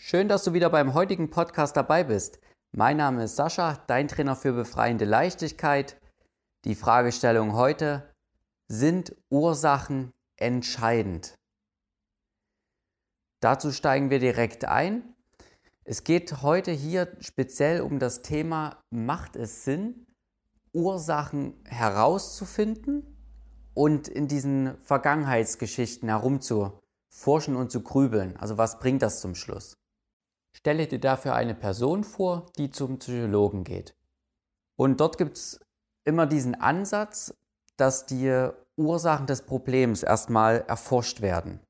Schön, dass du wieder beim heutigen Podcast dabei bist. Mein Name ist Sascha, dein Trainer für befreiende Leichtigkeit. Die Fragestellung heute, sind Ursachen entscheidend? Dazu steigen wir direkt ein. Es geht heute hier speziell um das Thema, macht es Sinn, Ursachen herauszufinden und in diesen Vergangenheitsgeschichten herumzuforschen und zu grübeln. Also was bringt das zum Schluss? Stelle dir dafür eine Person vor, die zum Psychologen geht. Und dort gibt es immer diesen Ansatz, dass die Ursachen des Problems erstmal erforscht werden.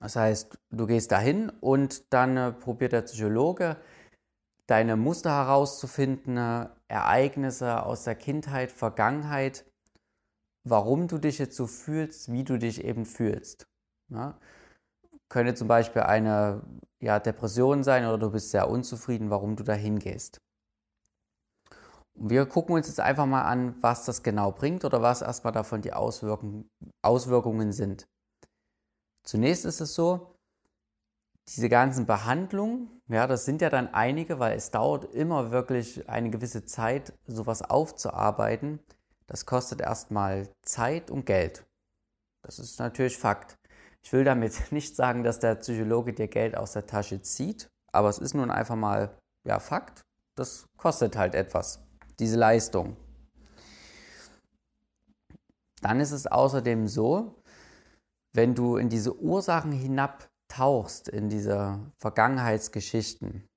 Das heißt, du gehst dahin und dann äh, probiert der Psychologe deine Muster herauszufinden, äh, Ereignisse aus der Kindheit, Vergangenheit, warum du dich jetzt so fühlst, wie du dich eben fühlst. Ja? Könnte zum Beispiel eine ja, Depression sein oder du bist sehr unzufrieden, warum du da hingehst. Wir gucken uns jetzt einfach mal an, was das genau bringt oder was erstmal davon die Auswirkungen, Auswirkungen sind. Zunächst ist es so, diese ganzen Behandlungen, ja, das sind ja dann einige, weil es dauert immer wirklich eine gewisse Zeit, sowas aufzuarbeiten. Das kostet erstmal Zeit und Geld. Das ist natürlich Fakt. Ich will damit nicht sagen, dass der Psychologe dir Geld aus der Tasche zieht, aber es ist nun einfach mal ja, Fakt. Das kostet halt etwas, diese Leistung. Dann ist es außerdem so, wenn du in diese Ursachen hinabtauchst, in diese Vergangenheitsgeschichten,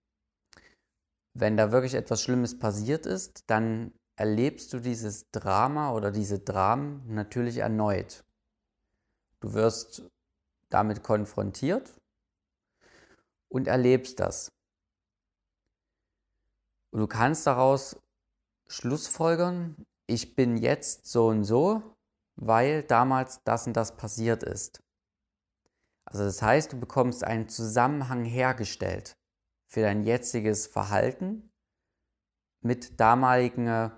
wenn da wirklich etwas Schlimmes passiert ist, dann erlebst du dieses Drama oder diese Dramen natürlich erneut. Du wirst damit konfrontiert und erlebst das. Und du kannst daraus Schlussfolgern, ich bin jetzt so und so, weil damals das und das passiert ist. Also das heißt, du bekommst einen Zusammenhang hergestellt für dein jetziges Verhalten mit damaligen,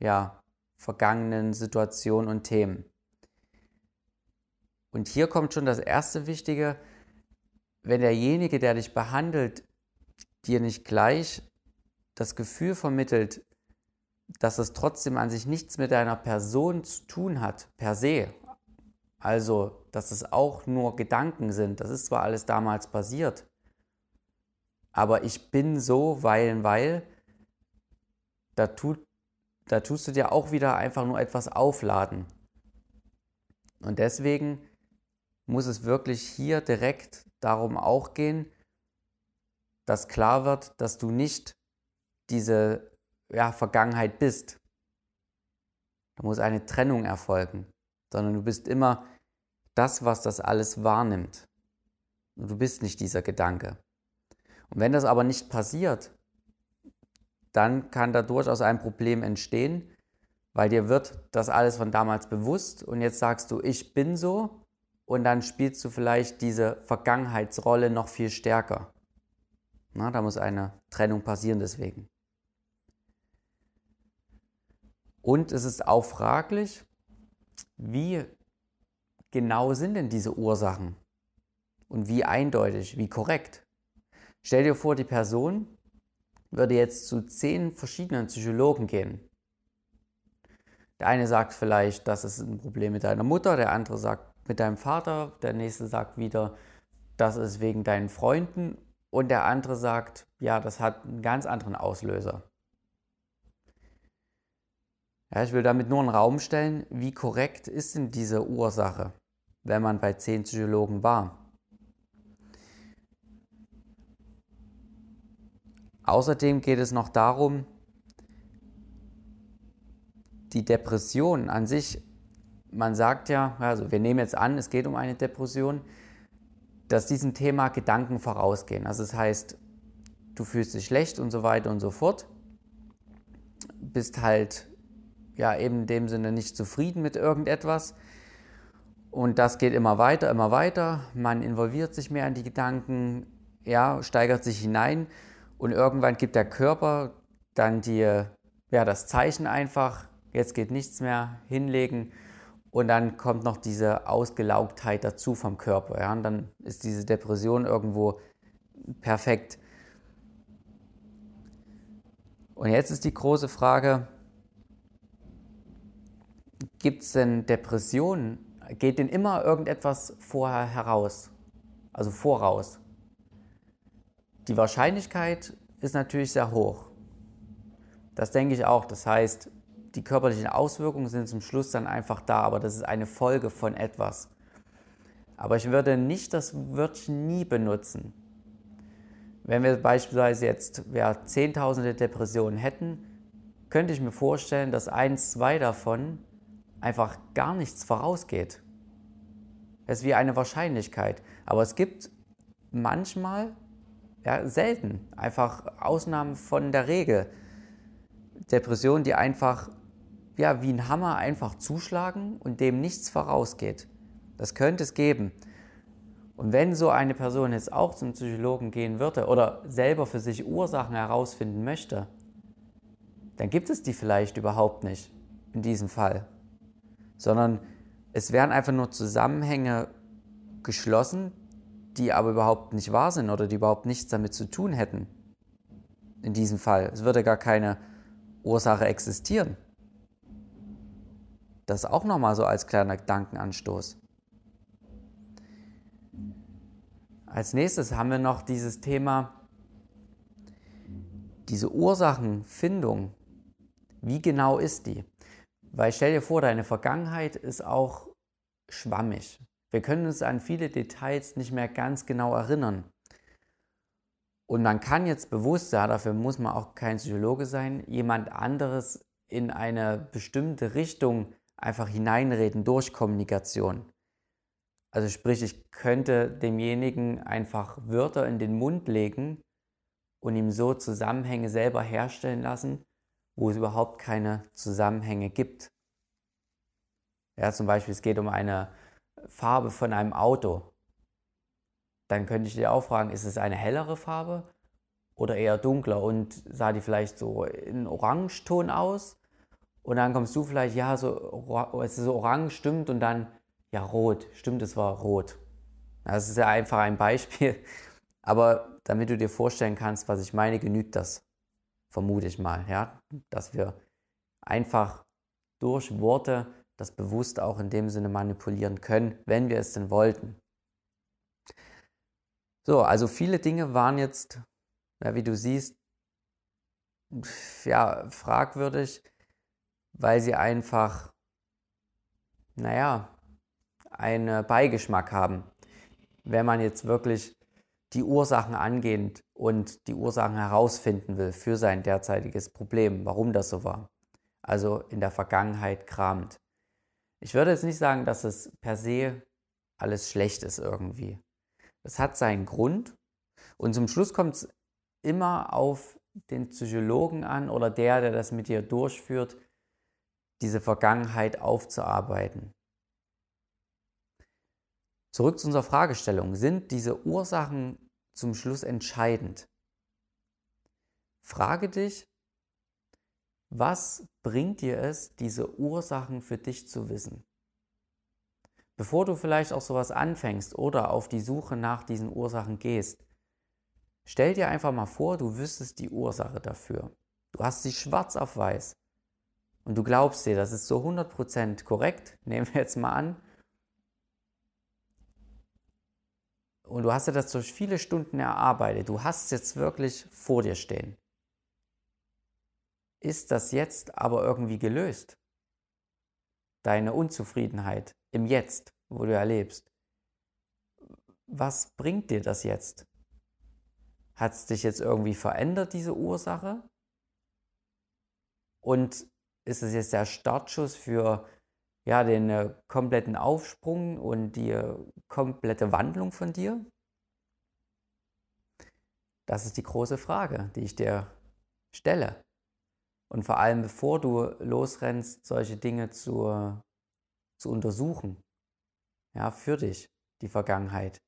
ja, vergangenen Situationen und Themen. Und hier kommt schon das erste Wichtige, wenn derjenige, der dich behandelt, dir nicht gleich das Gefühl vermittelt, dass es trotzdem an sich nichts mit deiner Person zu tun hat, per se. Also, dass es auch nur Gedanken sind. Das ist zwar alles damals passiert, aber ich bin so, weil, weil, da, tut, da tust du dir auch wieder einfach nur etwas aufladen. Und deswegen muss es wirklich hier direkt darum auch gehen, dass klar wird, dass du nicht diese ja, Vergangenheit bist. Da muss eine Trennung erfolgen, sondern du bist immer das, was das alles wahrnimmt. Und du bist nicht dieser Gedanke. Und wenn das aber nicht passiert, dann kann da durchaus ein Problem entstehen, weil dir wird das alles von damals bewusst und jetzt sagst du, ich bin so und dann spielst du vielleicht diese Vergangenheitsrolle noch viel stärker. Na, da muss eine Trennung passieren deswegen. Und es ist auch fraglich, wie genau sind denn diese Ursachen und wie eindeutig, wie korrekt. Stell dir vor, die Person würde jetzt zu zehn verschiedenen Psychologen gehen. Der eine sagt vielleicht, das ist ein Problem mit deiner Mutter, der andere sagt mit deinem Vater, der nächste sagt wieder, das ist wegen deinen Freunden und der andere sagt, ja, das hat einen ganz anderen Auslöser. Ja, ich will damit nur einen Raum stellen, wie korrekt ist denn diese Ursache, wenn man bei zehn Psychologen war. Außerdem geht es noch darum, die Depression an sich, man sagt ja, also wir nehmen jetzt an, es geht um eine Depression, dass diesem Thema Gedanken vorausgehen. Also das heißt, du fühlst dich schlecht und so weiter und so fort, bist halt ja eben in dem Sinne nicht zufrieden mit irgendetwas. Und das geht immer weiter, immer weiter. Man involviert sich mehr in die Gedanken, ja, steigert sich hinein und irgendwann gibt der Körper dann die, ja, das Zeichen einfach, jetzt geht nichts mehr, hinlegen und dann kommt noch diese Ausgelaugtheit dazu vom Körper. Ja? Und dann ist diese Depression irgendwo perfekt. Und jetzt ist die große Frage, gibt es denn Depressionen? Geht denn immer irgendetwas vorher heraus? Also voraus? Die Wahrscheinlichkeit ist natürlich sehr hoch. Das denke ich auch. Das heißt, die körperlichen Auswirkungen sind zum Schluss dann einfach da, aber das ist eine Folge von etwas. Aber ich würde nicht das Wörtchen nie benutzen. Wenn wir beispielsweise jetzt ja, Zehntausende Depressionen hätten, könnte ich mir vorstellen, dass eins, zwei davon einfach gar nichts vorausgeht. Das ist wie eine Wahrscheinlichkeit. Aber es gibt manchmal, ja, selten, einfach Ausnahmen von der Regel. Depressionen, die einfach ja, wie ein Hammer einfach zuschlagen und dem nichts vorausgeht. Das könnte es geben. Und wenn so eine Person jetzt auch zum Psychologen gehen würde oder selber für sich Ursachen herausfinden möchte, dann gibt es die vielleicht überhaupt nicht in diesem Fall, sondern es werden einfach nur Zusammenhänge geschlossen, die aber überhaupt nicht wahr sind oder die überhaupt nichts damit zu tun hätten. In diesem Fall. Es würde gar keine Ursache existieren. Das auch nochmal so als kleiner Gedankenanstoß. Als nächstes haben wir noch dieses Thema, diese Ursachenfindung. Wie genau ist die? Weil stell dir vor, deine Vergangenheit ist auch schwammig. Wir können uns an viele Details nicht mehr ganz genau erinnern. Und man kann jetzt bewusst, ja, dafür muss man auch kein Psychologe sein, jemand anderes in eine bestimmte Richtung einfach hineinreden durch Kommunikation. Also sprich, ich könnte demjenigen einfach Wörter in den Mund legen und ihm so Zusammenhänge selber herstellen lassen, wo es überhaupt keine Zusammenhänge gibt. Ja, zum Beispiel, es geht um eine Farbe von einem Auto. Dann könnte ich dir auch fragen, ist es eine hellere Farbe oder eher dunkler und sah die vielleicht so in Orangeton aus? Und dann kommst du vielleicht, ja, so, es ist orange, stimmt, und dann ja, rot. Stimmt, es war rot. Das ist ja einfach ein Beispiel. Aber damit du dir vorstellen kannst, was ich meine, genügt das. Vermute ich mal, ja. Dass wir einfach durch Worte das bewusst auch in dem Sinne manipulieren können, wenn wir es denn wollten. So, also viele Dinge waren jetzt, ja, wie du siehst, ja, fragwürdig, weil sie einfach, naja, einen Beigeschmack haben, wenn man jetzt wirklich die Ursachen angehend und die Ursachen herausfinden will für sein derzeitiges Problem, warum das so war. Also in der Vergangenheit kramt. Ich würde jetzt nicht sagen, dass es per se alles schlecht ist irgendwie. Es hat seinen Grund und zum Schluss kommt es immer auf den Psychologen an oder der, der das mit dir durchführt, diese Vergangenheit aufzuarbeiten. Zurück zu unserer Fragestellung. Sind diese Ursachen zum Schluss entscheidend? Frage dich, was bringt dir es, diese Ursachen für dich zu wissen? Bevor du vielleicht auch sowas anfängst oder auf die Suche nach diesen Ursachen gehst, stell dir einfach mal vor, du wüsstest die Ursache dafür. Du hast sie schwarz auf weiß und du glaubst dir, das ist so 100% korrekt, nehmen wir jetzt mal an, und du hast dir das durch viele Stunden erarbeitet, du hast es jetzt wirklich vor dir stehen. Ist das jetzt aber irgendwie gelöst? Deine Unzufriedenheit im Jetzt, wo du erlebst. Was bringt dir das jetzt? Hat es dich jetzt irgendwie verändert, diese Ursache? Und ist es jetzt der Startschuss für ja, den äh, kompletten Aufsprung und die äh, komplette Wandlung von dir? Das ist die große Frage, die ich dir stelle. Und vor allem, bevor du losrennst, solche Dinge zu, zu untersuchen. Ja, für dich, die Vergangenheit.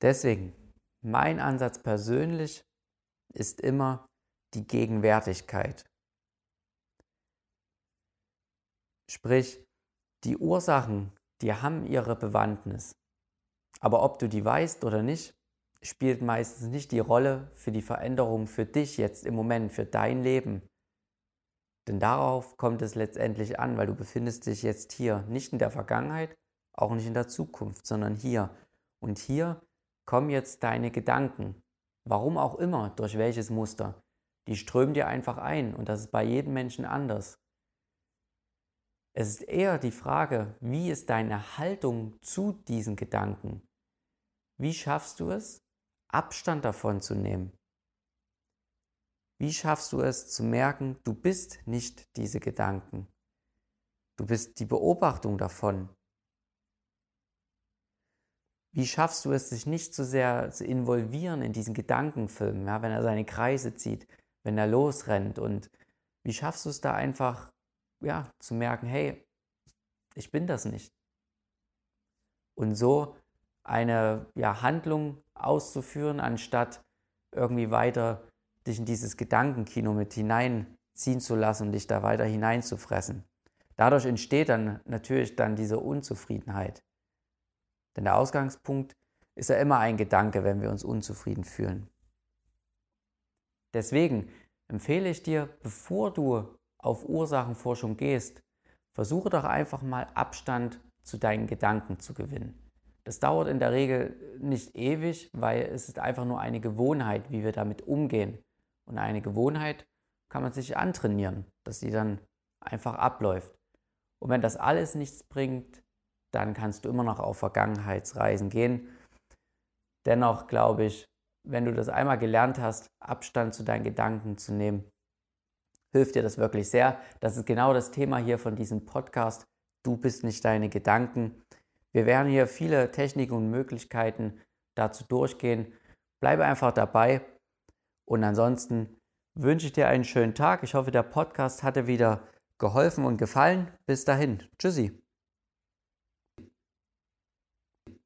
Deswegen, mein Ansatz persönlich ist immer die Gegenwärtigkeit. Sprich, die Ursachen, die haben ihre Bewandtnis. Aber ob du die weißt oder nicht, spielt meistens nicht die Rolle für die Veränderung für dich jetzt im Moment, für dein Leben. Denn darauf kommt es letztendlich an, weil du befindest dich jetzt hier, nicht in der Vergangenheit, auch nicht in der Zukunft, sondern hier. Und hier kommen jetzt deine Gedanken, warum auch immer, durch welches Muster. Die strömen dir einfach ein und das ist bei jedem Menschen anders. Es ist eher die Frage, wie ist deine Haltung zu diesen Gedanken? Wie schaffst du es, Abstand davon zu nehmen? Wie schaffst du es zu merken, du bist nicht diese Gedanken? Du bist die Beobachtung davon. Wie schaffst du es, sich nicht so sehr zu involvieren in diesen Gedankenfilm, ja, wenn er seine Kreise zieht, wenn er losrennt? Und wie schaffst du es da einfach ja, zu merken, hey, ich bin das nicht. Und so eine ja, Handlung auszuführen, anstatt irgendwie weiter dich in dieses Gedankenkino mit hineinziehen zu lassen und dich da weiter hineinzufressen. Dadurch entsteht dann natürlich dann diese Unzufriedenheit. Denn der Ausgangspunkt ist ja immer ein Gedanke, wenn wir uns unzufrieden fühlen. Deswegen empfehle ich dir, bevor du auf Ursachenforschung gehst, versuche doch einfach mal Abstand zu deinen Gedanken zu gewinnen. Das dauert in der Regel nicht ewig, weil es ist einfach nur eine Gewohnheit, wie wir damit umgehen. Und eine Gewohnheit kann man sich antrainieren, dass sie dann einfach abläuft. Und wenn das alles nichts bringt, dann kannst du immer noch auf Vergangenheitsreisen gehen. Dennoch glaube ich, wenn du das einmal gelernt hast, Abstand zu deinen Gedanken zu nehmen, hilft dir das wirklich sehr. Das ist genau das Thema hier von diesem Podcast. Du bist nicht deine Gedanken. Wir werden hier viele Techniken und Möglichkeiten dazu durchgehen. Bleibe einfach dabei und ansonsten wünsche ich dir einen schönen Tag. Ich hoffe, der Podcast hatte wieder geholfen und gefallen. Bis dahin. Tschüssi.